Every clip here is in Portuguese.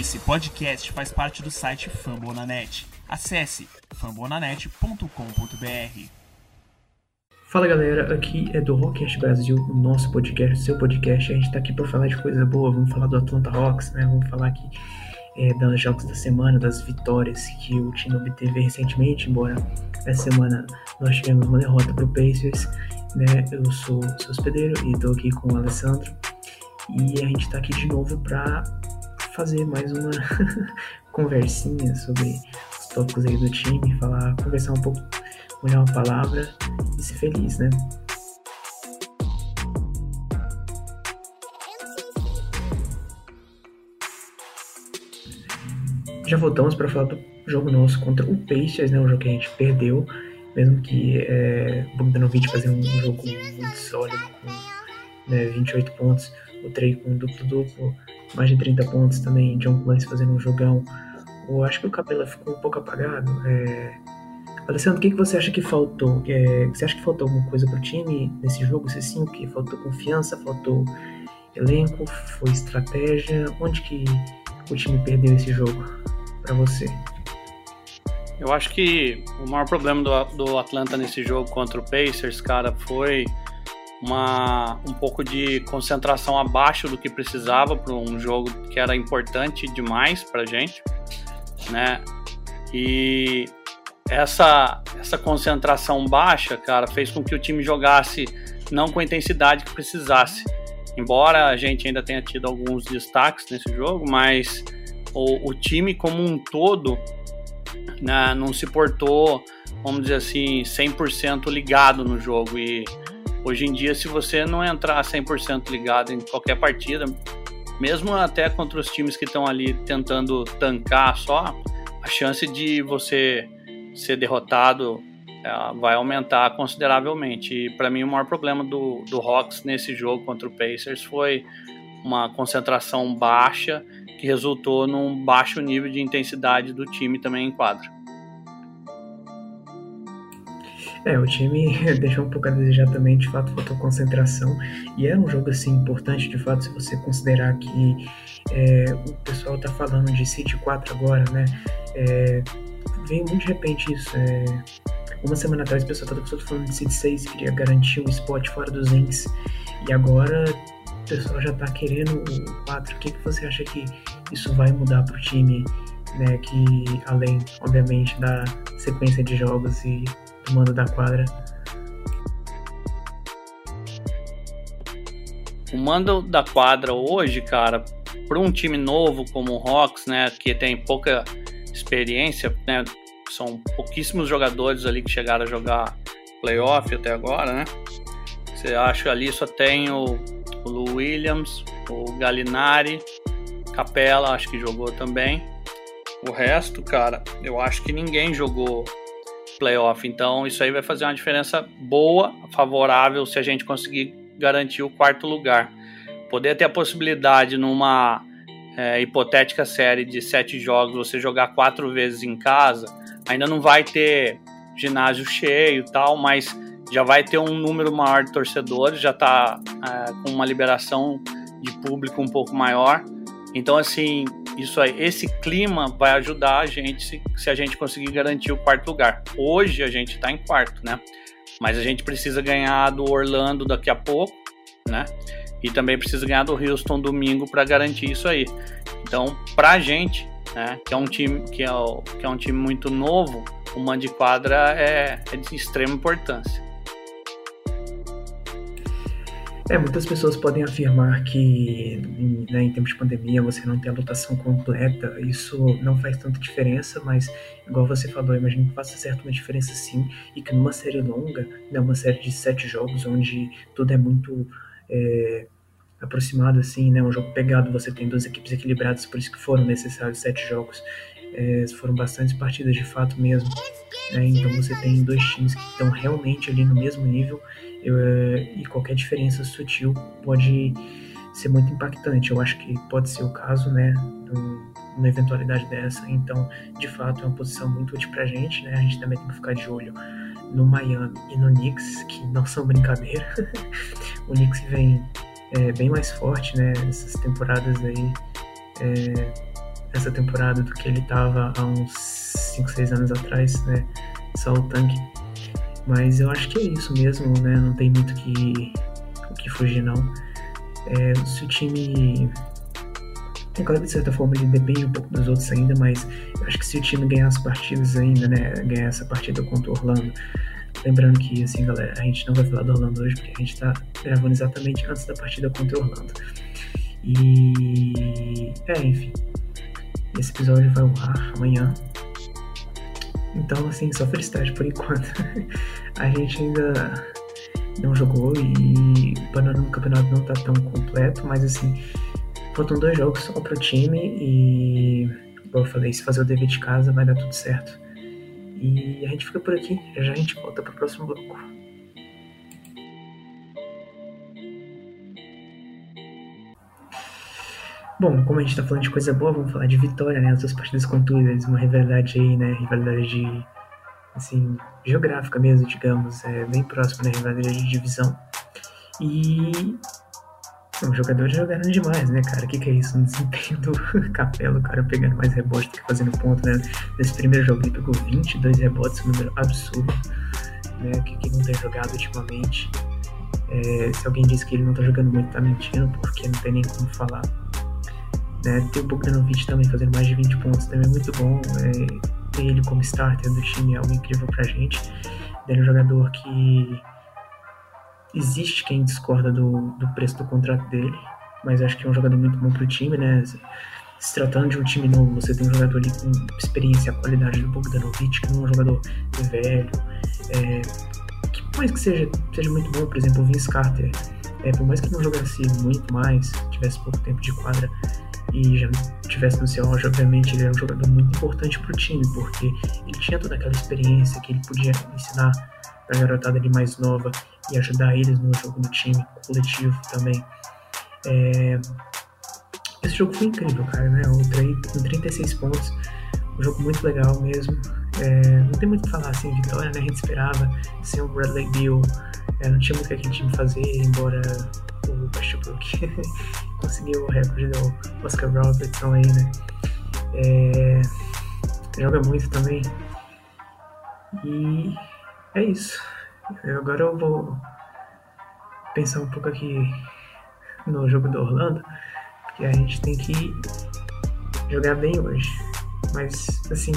Esse podcast faz parte do site Fambonanet. Acesse fambonanet.com.br. Fala galera, aqui é do Rockcast Brasil, o nosso podcast, seu podcast. A gente tá aqui para falar de coisa boa, vamos falar do Atlanta Hawks, né? Vamos falar aqui é, jogos da semana, das vitórias que o time obteve recentemente, embora essa semana nós tivemos uma derrota pro Pacers, né? Eu sou o seu hospedeiro e tô aqui com o Alessandro. E a gente tá aqui de novo para fazer mais uma conversinha sobre os tópicos aí do time, falar, conversar um pouco, olhar uma palavra e ser feliz, né? Já voltamos para falar do jogo nosso contra o Pacers, né? Um jogo que a gente perdeu, mesmo que é, Bogdanovic fazer um jogo muito sólido, com né, 28 pontos, o Trey com duplo-duplo, mais de 30 pontos também, John Clancy fazendo um jogão. Eu acho que o Capela ficou um pouco apagado. É... Alessandro, o que, que você acha que faltou? É... Você acha que faltou alguma coisa pro time nesse jogo? Se sim, o que? Faltou confiança? Faltou elenco? Foi estratégia? Onde que o time perdeu esse jogo para você? Eu acho que o maior problema do, do Atlanta nesse jogo contra o Pacers, cara, foi uma, um pouco de concentração abaixo do que precisava para um jogo que era importante demais para gente, né? E essa, essa concentração baixa, cara, fez com que o time jogasse não com a intensidade que precisasse. Embora a gente ainda tenha tido alguns destaques nesse jogo, mas o, o time como um todo né, não se portou, vamos dizer assim, 100% ligado no jogo. E Hoje em dia, se você não entrar 100% ligado em qualquer partida, mesmo até contra os times que estão ali tentando tancar só, a chance de você ser derrotado é, vai aumentar consideravelmente. E para mim, o maior problema do, do Hawks nesse jogo contra o Pacers foi uma concentração baixa que resultou num baixo nível de intensidade do time também em quadra. É, o time deixou um pouco a desejar também, de fato, faltou concentração. E é um jogo, assim, importante, de fato, se você considerar que é, o pessoal tá falando de City 4 agora, né? É, veio muito de repente isso. É, uma semana atrás o pessoal estava falando de City 6, queria garantir um spot fora dos Zincs. E agora o pessoal já tá querendo o 4. O que, que você acha que isso vai mudar pro time? Né, que além, obviamente, da sequência de jogos e do mando da quadra. O mando da quadra hoje, cara, para um time novo como o Hawks, né, que tem pouca experiência, né, são pouquíssimos jogadores ali que chegaram a jogar playoff até agora, né? Você acha ali só tem o, o Lou Williams, o Galinari, Capela, acho que jogou também. O resto, cara, eu acho que ninguém jogou playoff. Então, isso aí vai fazer uma diferença boa, favorável, se a gente conseguir garantir o quarto lugar. Poder ter a possibilidade numa é, hipotética série de sete jogos, você jogar quatro vezes em casa, ainda não vai ter ginásio cheio tal, mas já vai ter um número maior de torcedores, já está é, com uma liberação de público um pouco maior. Então, assim, isso aí, esse clima vai ajudar a gente se, se a gente conseguir garantir o quarto lugar. Hoje a gente está em quarto, né? Mas a gente precisa ganhar do Orlando daqui a pouco, né? E também precisa ganhar do Houston domingo para garantir isso aí. Então, para a gente, né, que é um time que é, que é um time muito novo, o mando de quadra é, é de extrema importância. É, muitas pessoas podem afirmar que né, em tempos de pandemia você não tem a lotação completa, isso não faz tanta diferença, mas igual você falou, imagino que faça certo uma diferença sim, e que numa série longa, né, uma série de sete jogos, onde tudo é muito é, aproximado assim, né, um jogo pegado, você tem duas equipes equilibradas, por isso que foram necessários sete jogos, é, foram bastantes partidas de fato mesmo, né, então você tem dois times que estão realmente ali no mesmo nível, e qualquer diferença sutil pode ser muito impactante. Eu acho que pode ser o caso, né, numa eventualidade dessa. Então, de fato, é uma posição muito útil pra gente, né? A gente também tem que ficar de olho no Miami e no Knicks, que não são brincadeira. o Knicks vem é, bem mais forte, né? Essas temporadas aí é, essa temporada do que ele estava há uns 5, 6 anos atrás, né? Só o tanque. Mas eu acho que é isso mesmo, né? Não tem muito que, o que fugir, não. É, se o time. É claro que de certa forma ele depende um pouco dos outros ainda, mas eu acho que se o time ganhar as partidas ainda, né? Ganhar essa partida contra o Orlando. Lembrando que, assim, galera, a gente não vai falar do Orlando hoje, porque a gente tá gravando exatamente antes da partida contra o Orlando. E. É, enfim. Esse episódio vai ao ar amanhã. Então, assim, só felicidade por enquanto. a gente ainda não jogou e o panorama do campeonato não tá tão completo, mas assim, faltam dois jogos só pro time e, como eu falei, se fazer o dever de casa vai dar tudo certo. E a gente fica por aqui, já, a gente volta pro próximo bloco. Bom, como a gente tá falando de coisa boa, vamos falar de vitória, né? As duas partidas conturas, uma rivalidade aí, né? Rivalidade de, assim, geográfica mesmo, digamos, é bem próxima da né? rivalidade de divisão. E os jogadores jogaram demais, né, cara? O que, que é isso? Um desempenho do Capelo, o cara pegando mais rebote do que fazendo ponto, né? Nesse primeiro jogo ele pegou 22 rebotes, um número absurdo, né? Que, que não tem jogado ultimamente. É, se alguém disse que ele não tá jogando muito, tá mentindo, porque não tem nem como falar. Né? Tem o Bogdanovic também fazendo mais de 20 pontos, também é muito bom. É, ter ele como starter do time é algo incrível pra gente. Ele é um jogador que existe quem discorda do, do preço do contrato dele, mas acho que é um jogador muito bom pro time, né? Se tratando de um time novo, você tem um jogador ali com experiência, a qualidade do Bogdanovic, que não é um jogador velho, é, que por mais que seja, seja muito bom, por exemplo, o Vince Carter, é, por mais que não jogasse muito mais, tivesse pouco tempo de quadra, e já tivesse no seu auge, obviamente ele era um jogador muito importante para o time, porque ele tinha toda aquela experiência que ele podia ensinar para a garotada ali mais nova e ajudar eles no jogo do time coletivo também. É... Esse jogo foi incrível, cara, né? Eu entrei com 36 pontos, um jogo muito legal mesmo. É... Não tem muito o que falar, assim, vitória, né? A gente esperava sem o Bradley Beal, é, não tinha muito que a gente fazer, embora Westbrook conseguiu o recorde do Oscar Robertson aí, né? É, joga muito também. E é isso. Agora eu vou pensar um pouco aqui no jogo do Orlando, porque a gente tem que jogar bem hoje. Mas, assim,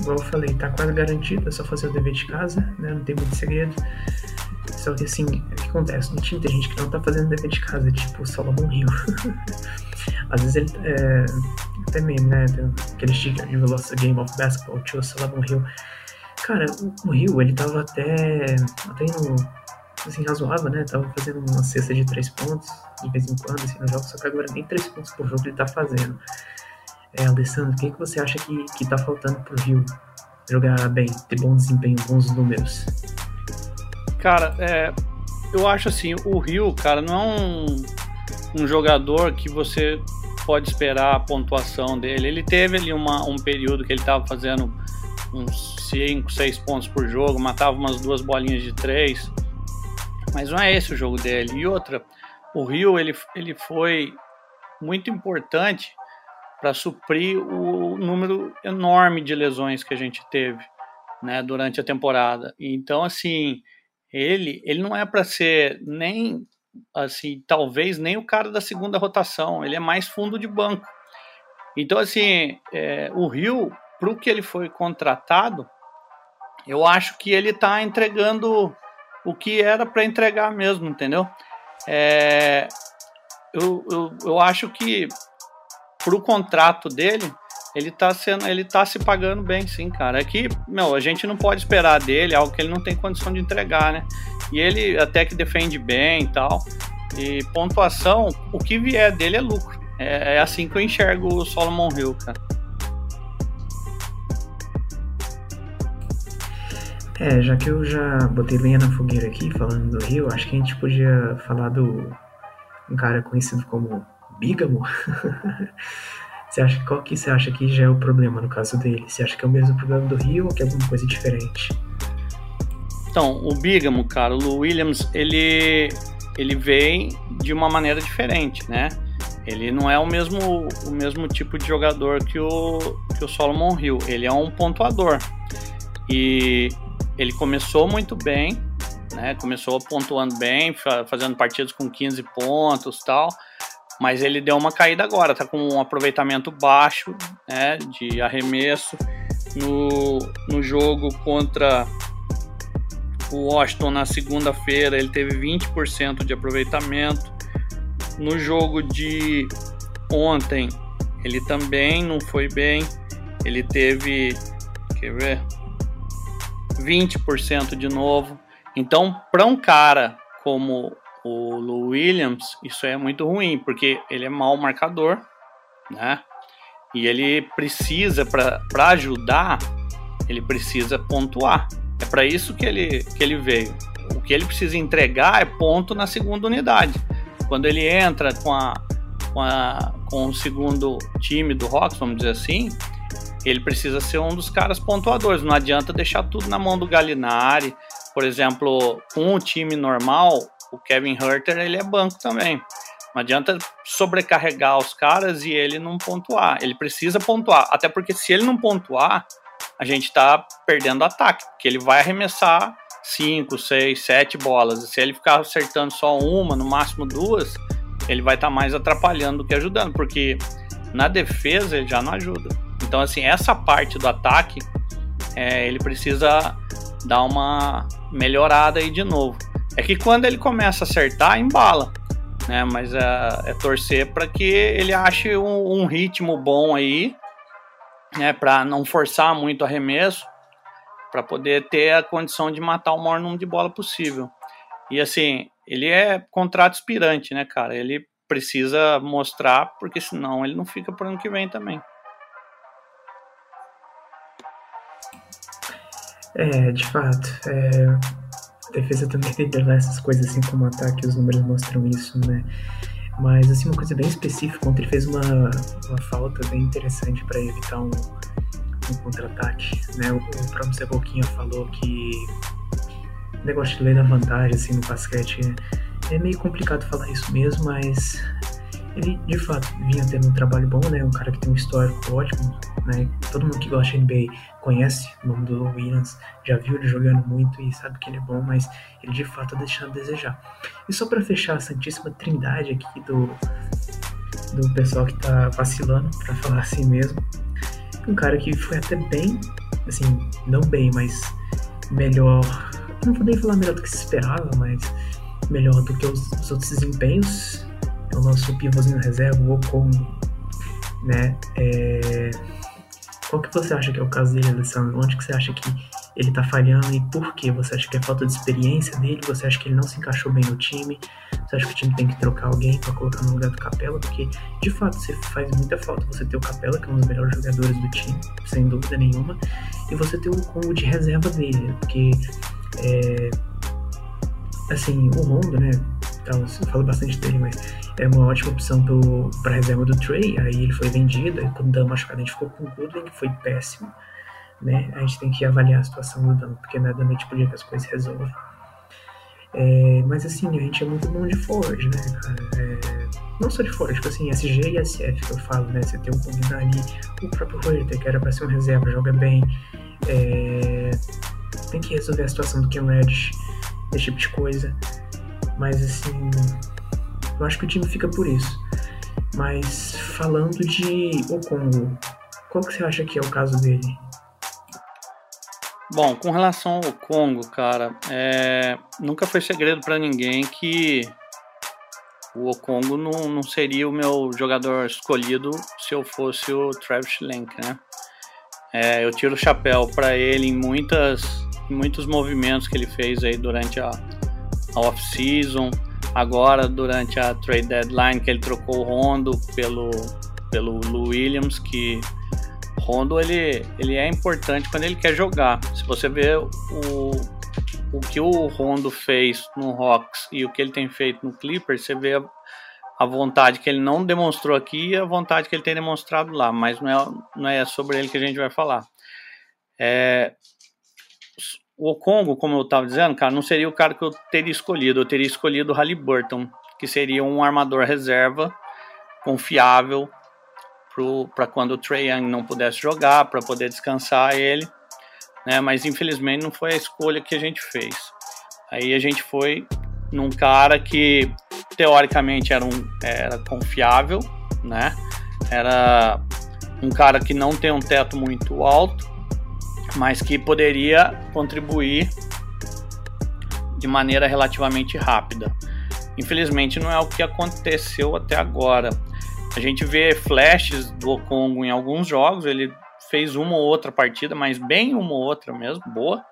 igual eu falei, tá quase garantido, é só fazer o dever de casa, né? Não tem muito segredo. Só que assim, o que acontece? No time tem gente que não tá fazendo dever de casa, tipo o Solomon Hill. Às vezes ele. É, até mesmo, né? Aquele sticker de Velocity Game of Basketball, tio Solomon Hill. Cara, o, o Hill, ele tava até. até no. assim, razoável, né? Tava fazendo uma cesta de três pontos de vez em quando, assim, no jogo, só que agora nem três pontos por jogo ele tá fazendo. É, Alessandro, o que, que você acha que, que tá faltando pro Rio jogar bem, ter bom desempenho, bons números? Cara, é, eu acho assim, o Rio, cara, não é um, um jogador que você pode esperar a pontuação dele. Ele teve ali uma, um período que ele estava fazendo uns 5, 6 pontos por jogo, matava umas duas bolinhas de 3, mas não é esse o jogo dele. E outra, o Rio ele, ele foi muito importante para suprir o número enorme de lesões que a gente teve né, durante a temporada. Então, assim, ele, ele não é para ser nem assim, talvez nem o cara da segunda rotação, ele é mais fundo de banco. Então, assim, é, o Rio, para o que ele foi contratado, eu acho que ele está entregando o que era para entregar mesmo, entendeu? É, eu, eu, eu acho que para o contrato dele, ele tá sendo, ele tá se pagando bem, sim, cara. É que, meu, a gente não pode esperar dele algo que ele não tem condição de entregar, né? E ele até que defende bem e tal. E pontuação, o que vier dele é lucro. É, é assim que eu enxergo o Solomon Hill, cara. É, já que eu já botei lenha na fogueira aqui, falando do Rio, acho que a gente podia falar do um cara conhecido como Bígamo. Você acha qual que você acha que já é o problema no caso dele? Você acha que é o mesmo problema do Rio ou que é alguma coisa diferente? Então, o Bigamo, cara, o Williams, ele ele vem de uma maneira diferente, né? ele não é o mesmo, o mesmo tipo de jogador que o, que o Solomon Hill. Ele é um pontuador. E ele começou muito bem, né? Começou pontuando bem, fazendo partidas com 15 pontos tal. Mas ele deu uma caída agora, tá com um aproveitamento baixo né, de arremesso. No, no jogo contra o Washington na segunda-feira ele teve 20% de aproveitamento. No jogo de ontem ele também não foi bem. Ele teve, quer ver, 20% de novo. Então, para um cara como o Lou Williams, isso é muito ruim, porque ele é mau marcador, né? E ele precisa, para ajudar, ele precisa pontuar. É para isso que ele, que ele veio. O que ele precisa entregar é ponto na segunda unidade. Quando ele entra com, a, com, a, com o segundo time do Rocks, vamos dizer assim, ele precisa ser um dos caras pontuadores. Não adianta deixar tudo na mão do Galinari. Por exemplo, com o time normal, o Kevin Herter ele é banco também. Não adianta sobrecarregar os caras e ele não pontuar. Ele precisa pontuar. Até porque se ele não pontuar, a gente está perdendo ataque, porque ele vai arremessar 5, 6, 7 bolas. E se ele ficar acertando só uma, no máximo duas, ele vai estar tá mais atrapalhando do que ajudando, porque na defesa ele já não ajuda. Então, assim, essa parte do ataque, é, ele precisa dar uma melhorada aí de novo. É que quando ele começa a acertar, embala. Né? Mas é, é torcer para que ele ache um, um ritmo bom aí né, para não forçar muito o arremesso, para poder ter a condição de matar o maior número de bola possível. E assim, ele é contrato expirante, né, cara? Ele precisa mostrar, porque senão ele não fica para ano que vem também. É, de fato. É, defesa também tem essas coisas assim como ataque, os números mostram isso, né? Mas, assim, uma coisa bem específica, ontem ele fez uma, uma falta bem interessante para evitar um, um contra-ataque, né? O, o próprio Ceboquinha falou que o negócio de ler na vantagem, assim, no basquete é meio complicado falar isso mesmo, mas ele de fato vinha tendo um trabalho bom, né? Um cara que tem um histórico ótimo, né? Todo mundo que gosta de NBA conhece o nome do Williams, já viu ele jogando muito e sabe que ele é bom, mas ele de fato tá deixando a desejar. E só para fechar a santíssima trindade aqui do do pessoal que tá vacilando, para falar assim mesmo, um cara que foi até bem, assim, não bem, mas melhor, não vou nem falar melhor do que se esperava, mas melhor do que os, os outros desempenhos o nosso pivôzinho reserva, o Ocon, né? É... Qual que você acha que é o caso dele, Alessandro? Onde que você acha que ele tá falhando e por quê? Você acha que é falta de experiência dele? Você acha que ele não se encaixou bem no time? Você acha que o time tem que trocar alguém para colocar no lugar do Capela? Porque, de fato, você faz muita falta você ter o Capela, que é um dos melhores jogadores do time, sem dúvida nenhuma, e você ter o Congo de reserva dele, porque, é, assim, o Rondo, né? Então, eu falo bastante dele, mas é uma ótima opção para reserva do Trey. Aí ele foi vendido, aí quando o Dan machucado a gente ficou com o Goodwin, que foi péssimo. Né? A gente tem que avaliar a situação do Dan, porque não é da noite que as coisas resolvem. É, mas assim, a gente é muito bom de forward, né? É, não só de forward, tipo assim, SG e SF que eu falo, né? Você tem um combinar ali, o próprio Reuter, que era pra ser um reserva, joga bem. É, tem que resolver a situação do Ken Reddish, esse tipo de coisa. Mas assim, eu acho que o time fica por isso. Mas falando de o Congo, qual que você acha que é o caso dele? Bom, com relação ao Congo, cara, é... nunca foi segredo para ninguém que o Okongo não, não seria o meu jogador escolhido se eu fosse o Travis Lenk, né? É, eu tiro o chapéu para ele em muitas, muitos movimentos que ele fez aí durante a, a off-season, agora durante a trade deadline que ele trocou o Rondo pelo pelo Lou Williams que Rondo ele, ele é importante quando ele quer jogar. Se você vê o, o que o Rondo fez no Hawks e o que ele tem feito no Clippers, você vê a, a vontade que ele não demonstrou aqui e a vontade que ele tem demonstrado lá, mas não é, não é sobre ele que a gente vai falar. É, o Congo, como eu estava dizendo, cara, não seria o cara que eu teria escolhido. Eu teria escolhido o Halliburton, que seria um armador reserva confiável para quando o Trey Young não pudesse jogar, para poder descansar ele, né? Mas infelizmente não foi a escolha que a gente fez. Aí a gente foi num cara que teoricamente era, um, era confiável, né? Era um cara que não tem um teto muito alto, mas que poderia contribuir de maneira relativamente rápida. Infelizmente não é o que aconteceu até agora. A gente vê flashes do Okongo em alguns jogos, ele fez uma ou outra partida, mas bem uma ou outra mesmo, boa.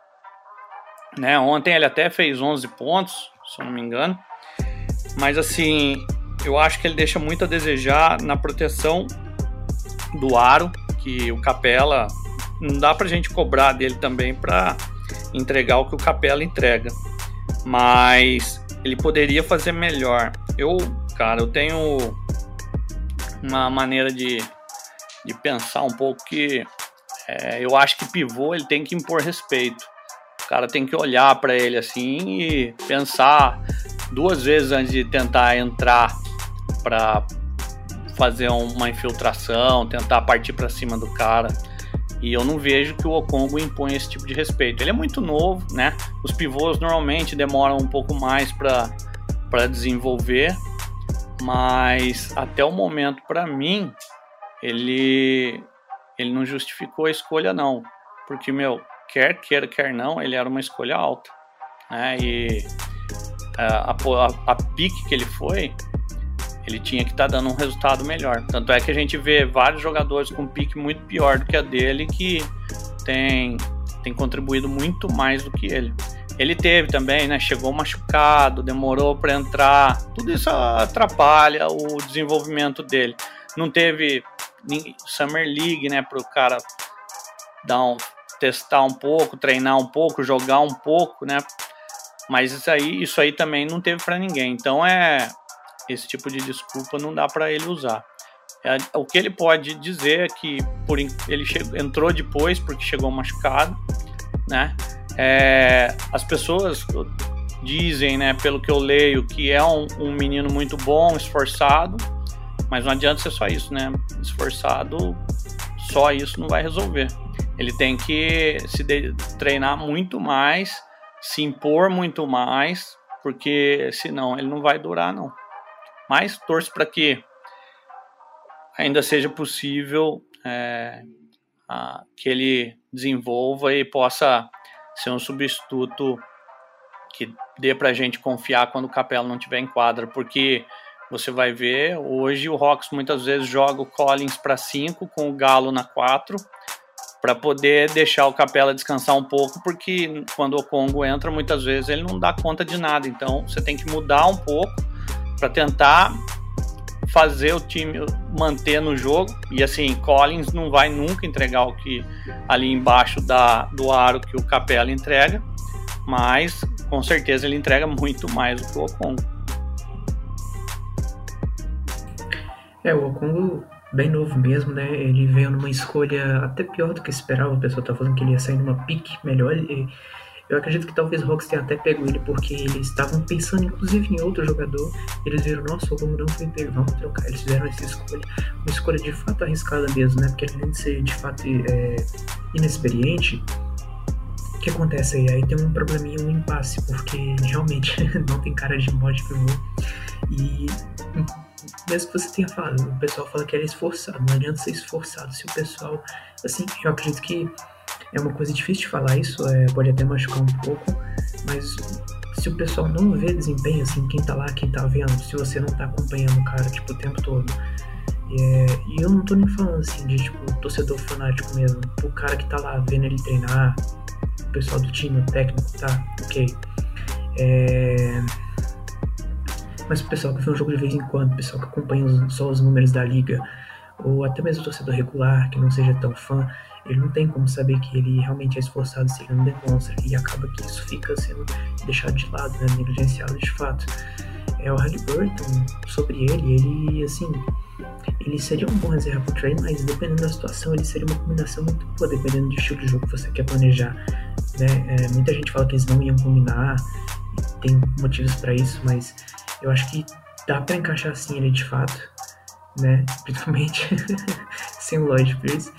Né? Ontem ele até fez 11 pontos, se eu não me engano. Mas assim, eu acho que ele deixa muito a desejar na proteção do aro, que o Capela não dá pra gente cobrar dele também para entregar o que o Capela entrega. Mas ele poderia fazer melhor. Eu, cara, eu tenho uma maneira de, de pensar um pouco que é, eu acho que pivô ele tem que impor respeito. O cara tem que olhar para ele assim e pensar duas vezes antes de tentar entrar para fazer uma infiltração, tentar partir para cima do cara. E eu não vejo que o Okongo impõe esse tipo de respeito. Ele é muito novo, né? Os pivôs normalmente demoram um pouco mais para desenvolver, mas até o momento, para mim, ele, ele não justificou a escolha, não. Porque, meu, quer queira, quer não, ele era uma escolha alta. Né? E a, a, a pique que ele foi, ele tinha que estar tá dando um resultado melhor. Tanto é que a gente vê vários jogadores com pique muito pior do que a dele que tem, tem contribuído muito mais do que ele. Ele teve também, né? Chegou machucado, demorou para entrar. Tudo isso atrapalha o desenvolvimento dele. Não teve Summer League, né? Para o cara dar um, testar um pouco, treinar um pouco, jogar um pouco, né? Mas isso aí, isso aí também não teve para ninguém. Então é esse tipo de desculpa não dá para ele usar. É, o que ele pode dizer é que por, ele chegou, entrou depois porque chegou machucado, né? É, as pessoas dizem, né, pelo que eu leio, que é um, um, menino muito bom, esforçado, mas não adianta ser só isso, né? Esforçado, só isso não vai resolver. Ele tem que se de, treinar muito mais, se impor muito mais, porque senão ele não vai durar, não. Mas torço para que ainda seja possível é, a, que ele desenvolva e possa ser um substituto que dê para a gente confiar quando o Capela não tiver em quadra, porque você vai ver, hoje o Rocks muitas vezes joga o Collins para 5 com o Galo na 4 para poder deixar o Capela descansar um pouco, porque quando o Congo entra, muitas vezes ele não dá conta de nada. Então você tem que mudar um pouco para tentar fazer o time manter no jogo. E assim, Collins não vai nunca entregar o que ali embaixo da, do aro que o Capela entrega, mas com certeza ele entrega muito mais do que o Okongo. É, o Okongo bem novo mesmo, né? Ele veio numa escolha até pior do que esperava. O pessoal tá falando que ele ia sair numa pique melhor. Ele, eu acredito que talvez o Hawks tenha até pego ele porque eles estavam pensando inclusive em outro jogador. Eles viram, nossa, o como não foi pego, vamos trocar. Eles fizeram essa escolha, uma escolha de fato arriscada mesmo, né? Porque além de ser de fato é, inexperiente, o que acontece aí? Aí tem um probleminha, um impasse, porque realmente não tem cara de mod pivô. E mesmo que você tenha falado, o pessoal fala que era esforçado, não adianta ser esforçado. Se o pessoal, assim, eu acredito que é uma coisa difícil de falar isso, é, pode até machucar um pouco, mas se o pessoal não vê desempenho, assim, quem tá lá, quem tá vendo, se você não tá acompanhando o cara, tipo, o tempo todo. É, e eu não tô nem falando, assim, de, tipo, torcedor fanático mesmo, o cara que tá lá vendo ele treinar, o pessoal do time, o técnico, tá, ok. É... Mas o pessoal que vê um jogo de vez em quando, o pessoal que acompanha só os números da liga, ou até mesmo o torcedor regular, que não seja tão fã, ele não tem como saber que ele realmente é esforçado se ele não demonstra, e acaba que isso fica sendo deixado de lado, né, negligenciado de fato. É o Halliburton, sobre ele, ele, assim, ele seria um bom reserva pro Trey, mas dependendo da situação, ele seria uma combinação muito boa, dependendo do estilo de jogo que você quer planejar. Né? É, muita gente fala que eles não iam combinar, tem motivos para isso, mas eu acho que dá para encaixar assim ele de fato. Né? Principalmente sem o Lloyd Pierce.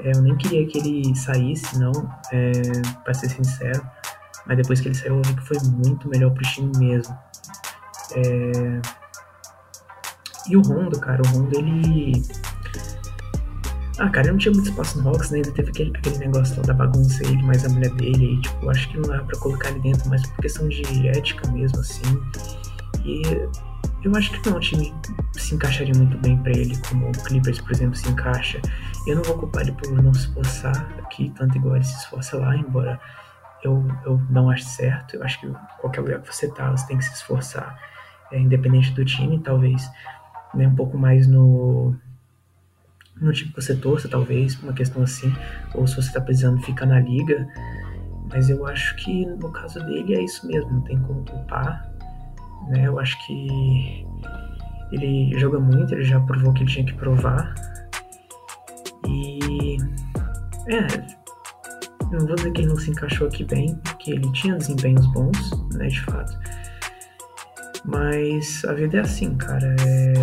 É, eu nem queria que ele saísse, não, é, pra ser sincero. Mas depois que ele saiu, eu vi que foi muito melhor pro time mesmo. É... E o Rondo, cara, o Rondo ele. Ah, cara, ele não tinha muito espaço no Hawks, né? Ainda teve aquele, aquele negócio lá da bagunça aí, mais a mulher dele, aí, tipo, acho que não dava pra colocar ele dentro, mas por questão de ética mesmo, assim. E eu acho que não, o time se encaixaria muito bem para ele, como o Clippers, por exemplo, se encaixa. Eu não vou culpar ele por não se esforçar aqui, tanto igual ele se esforça lá, embora eu, eu não acho certo. Eu acho que qualquer lugar que você tá, você tem que se esforçar, é, independente do time, talvez, né, um pouco mais no no time que você torça, talvez, uma questão assim, ou se você tá precisando ficar na liga. Mas eu acho que no caso dele é isso mesmo, não tem como culpar. Né? Eu acho que ele joga muito, ele já provou que ele tinha que provar. E. É. Não vou dizer que ele não se encaixou aqui bem, porque ele tinha desempenhos bons, né, de fato. Mas a vida é assim, cara. É...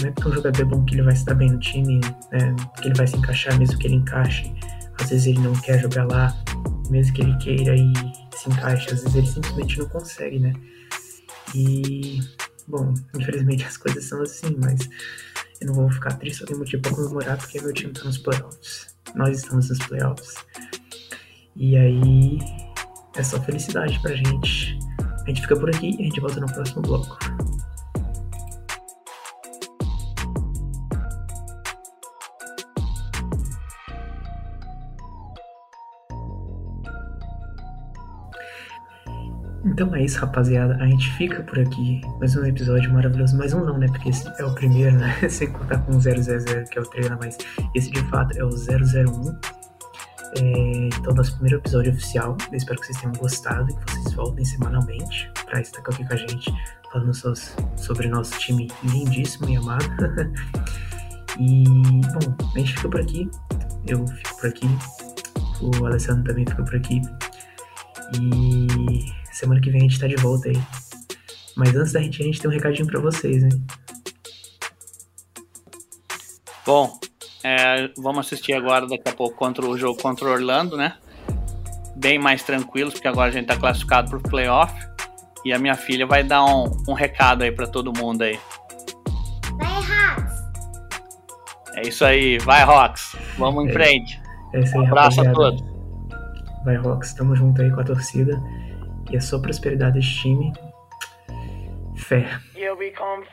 Não é porque um jogador bom que ele vai se dar bem no time, né? que ele vai se encaixar, mesmo que ele encaixe. Às vezes ele não quer jogar lá, mesmo que ele queira e se encaixe, às vezes ele simplesmente não consegue, né? E, bom, infelizmente as coisas são assim, mas eu não vou ficar triste, só tenho motivo pra comemorar porque meu time tá nos playoffs. Nós estamos nos playoffs. E aí, é só felicidade pra gente. A gente fica por aqui e a gente volta no próximo bloco. Então é isso, rapaziada. A gente fica por aqui. Mais um episódio maravilhoso. Mais um não, né? Porque esse é o primeiro, né? Sem contar com o 000, que é o trailer, mas esse de fato é o 001. É, então, nosso primeiro episódio oficial. Eu espero que vocês tenham gostado e que vocês voltem semanalmente para estar aqui com a gente, falando sobre nosso time lindíssimo e amado. e, bom, a gente fica por aqui. Eu fico por aqui. O Alessandro também fica por aqui. E Semana que vem a gente tá de volta aí. Mas antes da gente, a gente tem um recadinho para vocês, hein? Bom, é, vamos assistir agora daqui a pouco contra o jogo contra o Orlando, né? Bem mais tranquilos, porque agora a gente tá classificado pro playoff. E a minha filha vai dar um, um recado aí para todo mundo aí. Vai, Hawks! É isso aí, vai, Rocks. Vamos em é, frente. É isso aí, um abraço rapaziada. a todos. Vai, Rocks. Tamo junto aí com a torcida. E a sua prosperidade deste time. Fé. Yeah, we come.